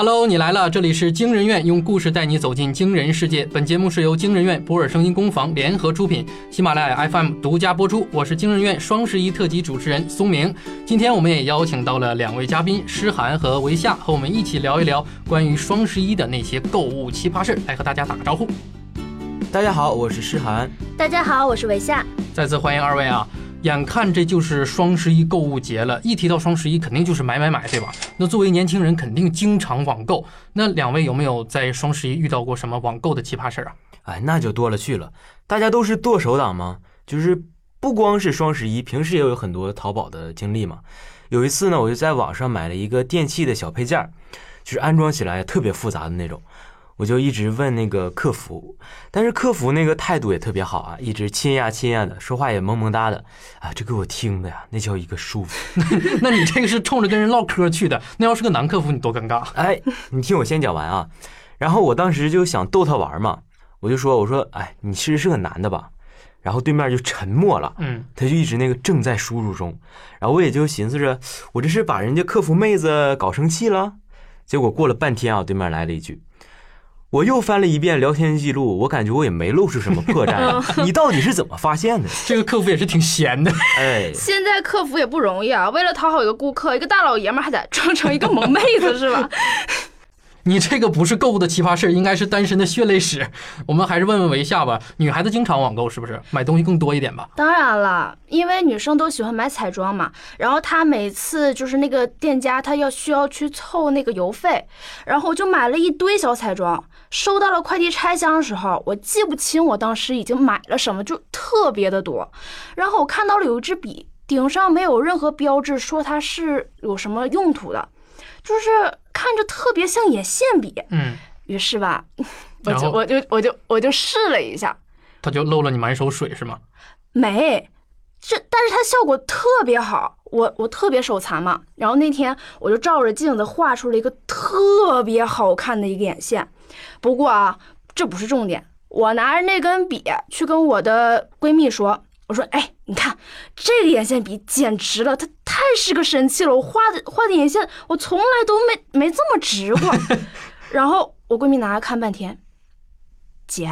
Hello，你来了，这里是惊人院，用故事带你走进惊人世界。本节目是由惊人院、博尔声音工坊联合出品，喜马拉雅 FM 独家播出。我是惊人院双十一特辑主持人松明。今天我们也邀请到了两位嘉宾诗涵和维夏，和我们一起聊一聊关于双十一的那些购物奇葩事来和大家打个招呼。大家好，我是诗涵。大家好，我是维夏。再次欢迎二位啊！眼看这就是双十一购物节了，一提到双十一，肯定就是买买买，对吧？那作为年轻人，肯定经常网购。那两位有没有在双十一遇到过什么网购的奇葩事儿啊？哎，那就多了去了。大家都是剁手党吗？就是不光是双十一，平时也有很多淘宝的经历嘛。有一次呢，我就在网上买了一个电器的小配件，就是安装起来特别复杂的那种。我就一直问那个客服，但是客服那个态度也特别好啊，一直亲呀亲呀的，说话也萌萌哒的，啊，这给我听的呀，那叫一个舒服。那你这个是冲着跟人唠嗑去的，那要是个男客服，你多尴尬。哎，你听我先讲完啊，然后我当时就想逗他玩嘛，我就说，我说，哎，你其实是个男的吧？然后对面就沉默了，嗯，他就一直那个正在输入中，然后我也就寻思着，我这是把人家客服妹子搞生气了，结果过了半天啊，对面来了一句。我又翻了一遍聊天记录，我感觉我也没露出什么破绽。你到底是怎么发现的？这个客服也是挺闲的。哎，现在客服也不容易啊，为了讨好一个顾客，一个大老爷们还得装成一个萌妹子，是吧？你这个不是购物的奇葩事应该是单身的血泪史。我们还是问问维夏吧。女孩子经常网购是不是？买东西更多一点吧？当然了，因为女生都喜欢买彩妆嘛。然后她每次就是那个店家，她要需要去凑那个邮费，然后我就买了一堆小彩妆。收到了快递拆箱的时候，我记不清我当时已经买了什么，就特别的多。然后我看到了有一支笔，顶上没有任何标志说它是有什么用途的，就是。看着特别像眼线笔，嗯，于是吧，我就我就我就我就试了一下，它就漏了你满手水是吗？没，这但是它效果特别好，我我特别手残嘛，然后那天我就照着镜子画出了一个特别好看的一个眼线，不过啊，这不是重点，我拿着那根笔去跟我的闺蜜说。我说，哎，你看这个眼线笔简直了，它太是个神器了。我画的画的眼线，我从来都没没这么直过。然后我闺蜜拿来看半天，姐，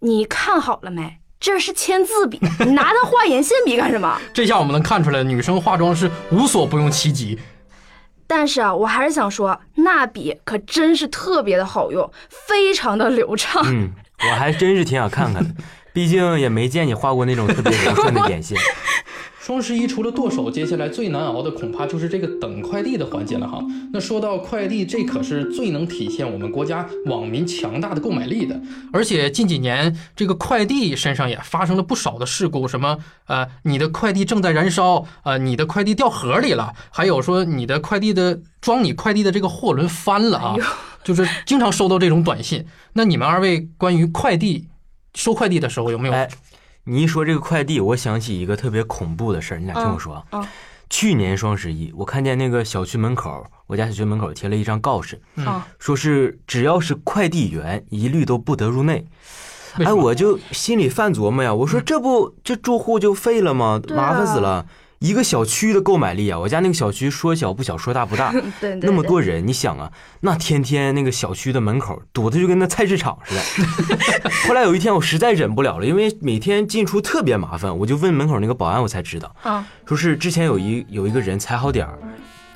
你看好了没？这是签字笔，你拿它画眼线笔干什么？这下我们能看出来，女生化妆是无所不用其极。但是啊，我还是想说，那笔可真是特别的好用，非常的流畅。嗯，我还真是挺想看看的。毕竟也没见你画过那种特别 柔顺的眼线。双十一除了剁手，接下来最难熬的恐怕就是这个等快递的环节了哈。那说到快递，这可是最能体现我们国家网民强大的购买力的。而且近几年，这个快递身上也发生了不少的事故，什么呃，你的快递正在燃烧，呃，你的快递掉河里了，还有说你的快递的装你快递的这个货轮翻了啊，就是经常收到这种短信。那你们二位关于快递？收快递的时候有没有？哎，你一说这个快递，我想起一个特别恐怖的事儿，你俩听我说啊。去年双十一，我看见那个小区门口，我家小区门口贴了一张告示，说是只要是快递员，一律都不得入内。哎，我就心里犯琢磨呀，我说这不这住户就废了吗？麻烦死了。一个小区的购买力啊，我家那个小区说小不小，说大不大，那么多人，你想啊，那天天那个小区的门口堵的就跟那菜市场似的。后来有一天我实在忍不了了，因为每天进出特别麻烦，我就问门口那个保安，我才知道，说是之前有一有一个人踩好点儿。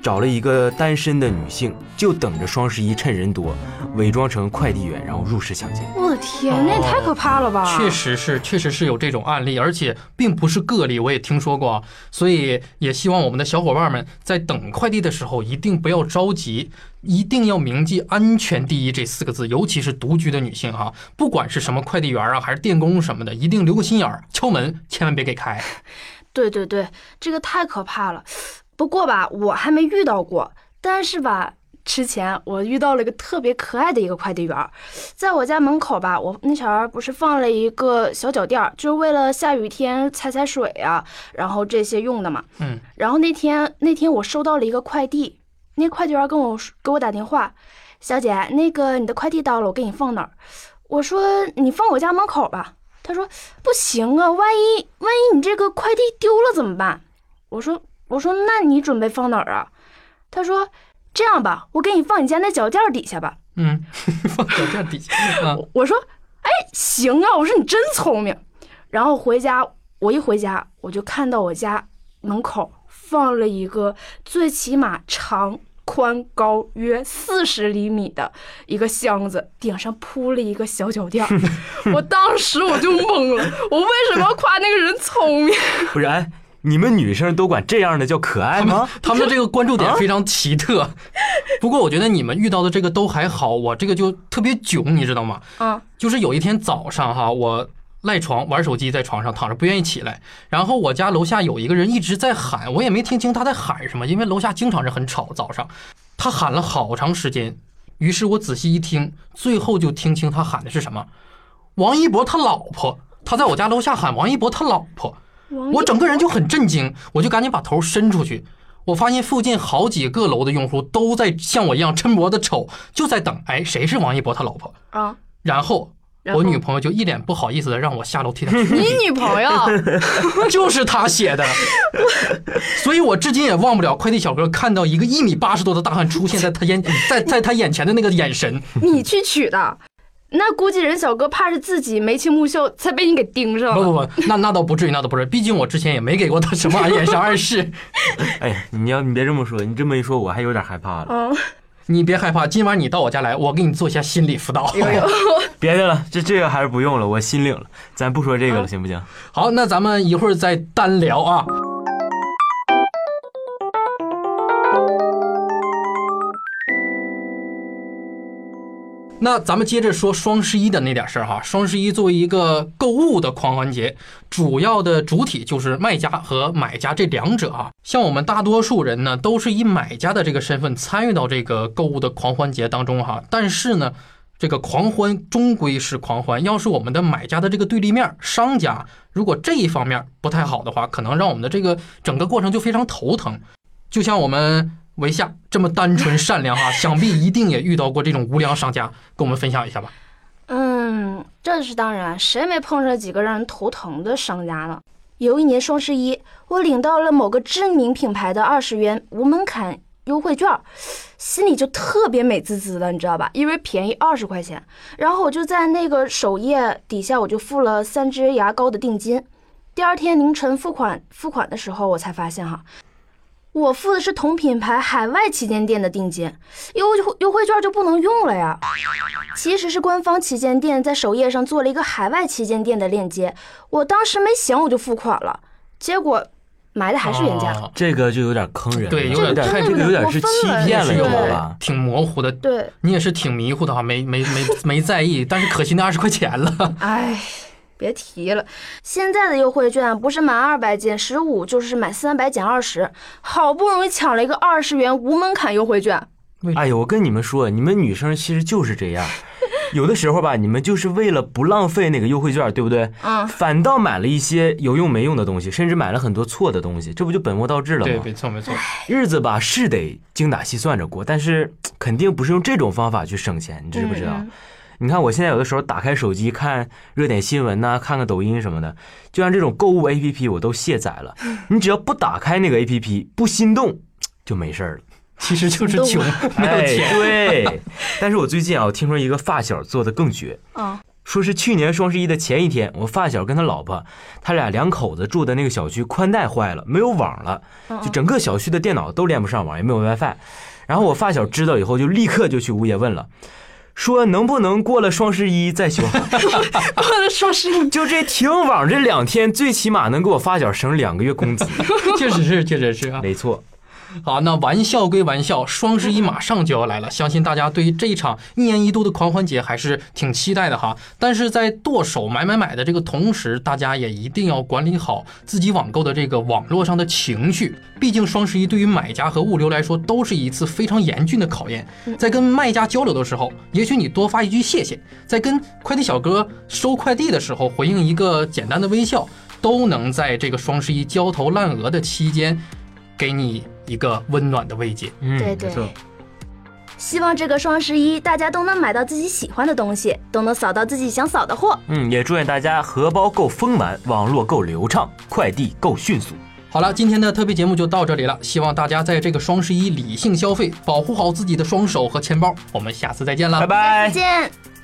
找了一个单身的女性，就等着双十一趁人多，伪装成快递员，然后入室抢劫。我的天，那也太可怕了吧！确实是，确实是有这种案例，而且并不是个例，我也听说过。所以也希望我们的小伙伴们在等快递的时候，一定不要着急，一定要铭记“安全第一”这四个字。尤其是独居的女性哈，不管是什么快递员啊，还是电工什么的，一定留个心眼儿，敲门千万别给开。对对对，这个太可怕了。不过吧，我还没遇到过。但是吧，之前我遇到了一个特别可爱的一个快递员，在我家门口吧，我那前儿不是放了一个小脚垫儿，就是为了下雨天踩踩水啊，然后这些用的嘛。嗯。然后那天那天我收到了一个快递，那快递员跟我给我打电话，小姐，那个你的快递到了，我给你放哪儿？我说你放我家门口吧。他说不行啊，万一万一你这个快递丢了怎么办？我说。我说：“那你准备放哪儿啊？”他说：“这样吧，我给你放你家那脚垫底下吧。嗯，放脚垫底下。我说，哎，行啊，我说你真聪明。然后回家，我一回家，我就看到我家门口放了一个最起码长。宽高约四十厘米的一个箱子，顶上铺了一个小脚垫 我当时我就懵了，我为什么要夸那个人聪明？不是，哎，你们女生都管这样的叫可爱吗？他们这个关注点非常奇特。不过我觉得你们遇到的这个都还好，我这个就特别囧，你知道吗？啊，就是有一天早上哈，我。赖床玩手机，在床上躺着不愿意起来。然后我家楼下有一个人一直在喊，我也没听清他在喊什么，因为楼下经常是很吵。早上他喊了好长时间，于是我仔细一听，最后就听清他喊的是什么：王一博他老婆。他在我家楼下喊王一博他老婆，我整个人就很震惊，我就赶紧把头伸出去，我发现附近好几个楼的用户都在像我一样抻脖子瞅，就在等，哎，谁是王一博他老婆啊？然后。我女朋友就一脸不好意思的让我下楼替她。你女朋友 就是她写的，所以我至今也忘不了快递小哥看到一个一米八十多的大汉出现在他眼在在他眼前的那个眼神。你去取的，那估计人小哥怕是自己眉清目秀才被你给盯上了。不不不，那那倒不至于，那倒不至于，毕竟我之前也没给过他什么眼神暗示。哎，你要你别这么说，你这么一说，我还有点害怕了。嗯。你别害怕，今晚你到我家来，我给你做一下心理辅导。别的了，这这个还是不用了，我心领了，咱不说这个了，行不行？好，那咱们一会儿再单聊啊。那咱们接着说双十一的那点事儿哈。双十一作为一个购物的狂欢节，主要的主体就是卖家和买家这两者啊。像我们大多数人呢，都是以买家的这个身份参与到这个购物的狂欢节当中哈。但是呢，这个狂欢终归是狂欢，要是我们的买家的这个对立面商家，如果这一方面不太好的话，可能让我们的这个整个过程就非常头疼。就像我们。维夏这么单纯 善良哈，想必一定也遇到过这种无良商家，跟我们分享一下吧。嗯，这是当然，谁没碰上几个让人头疼的商家呢？有一年双十一，我领到了某个知名品牌的二十元无门槛优惠券，心里就特别美滋滋的，你知道吧？因为便宜二十块钱。然后我就在那个首页底下，我就付了三支牙膏的定金。第二天凌晨付款付款的时候，我才发现哈。我付的是同品牌海外旗舰店的定金，优惠优惠券就不能用了呀？其实是官方旗舰店在首页上做了一个海外旗舰店的链接，我当时没想我就付款了，结果买的还是原价。这个就有点坑人，对，有点太这个有点是欺骗了，有吧？挺模糊的，对，你也是挺迷糊的哈，没没没没在意，但是可惜那二十块钱了，哎。别提了，现在的优惠券不是满二百减十五，就是满三百减二十，好不容易抢了一个二十元无门槛优惠券。哎呦，我跟你们说，你们女生其实就是这样，有的时候吧，你们就是为了不浪费那个优惠券，对不对？嗯。反倒买了一些有用没用的东西，甚至买了很多错的东西，这不就本末倒置了吗？对，没错没错。日子吧是得精打细算着过，但是肯定不是用这种方法去省钱，你知不知道？你看，我现在有的时候打开手机看热点新闻呐，看看抖音什么的，就像这种购物 APP 我都卸载了。你只要不打开那个 APP，不心动就没事儿了。其实就是穷，没有钱。对。但是我最近啊，我听说一个发小做的更绝。啊。说是去年双十一的前一天，我发小跟他老婆，他俩两口子住的那个小区宽带坏了，没有网了，就整个小区的电脑都连不上网，也没有 WiFi。然后我发小知道以后，就立刻就去物业问了。说能不能过了双十一再修？过了双十一，就这停网这两天，最起码能给我发小省两个月工资。确实是，确实是啊，没错。好，那玩笑归玩笑，双十一马上就要来了，相信大家对于这一场一年一度的狂欢节还是挺期待的哈。但是在剁手买买买的这个同时，大家也一定要管理好自己网购的这个网络上的情绪。毕竟双十一对于买家和物流来说都是一次非常严峻的考验。在跟卖家交流的时候，也许你多发一句谢谢；在跟快递小哥收快递的时候，回应一个简单的微笑，都能在这个双十一焦头烂额的期间，给你。一个温暖的慰藉，嗯，对对。希望这个双十一大家都能买到自己喜欢的东西，都能扫到自己想扫的货。嗯，也祝愿大家荷包够丰满，网络够流畅，快递够迅速。好了，今天的特别节目就到这里了，希望大家在这个双十一理性消费，保护好自己的双手和钱包。我们下次再见了，拜拜，再见。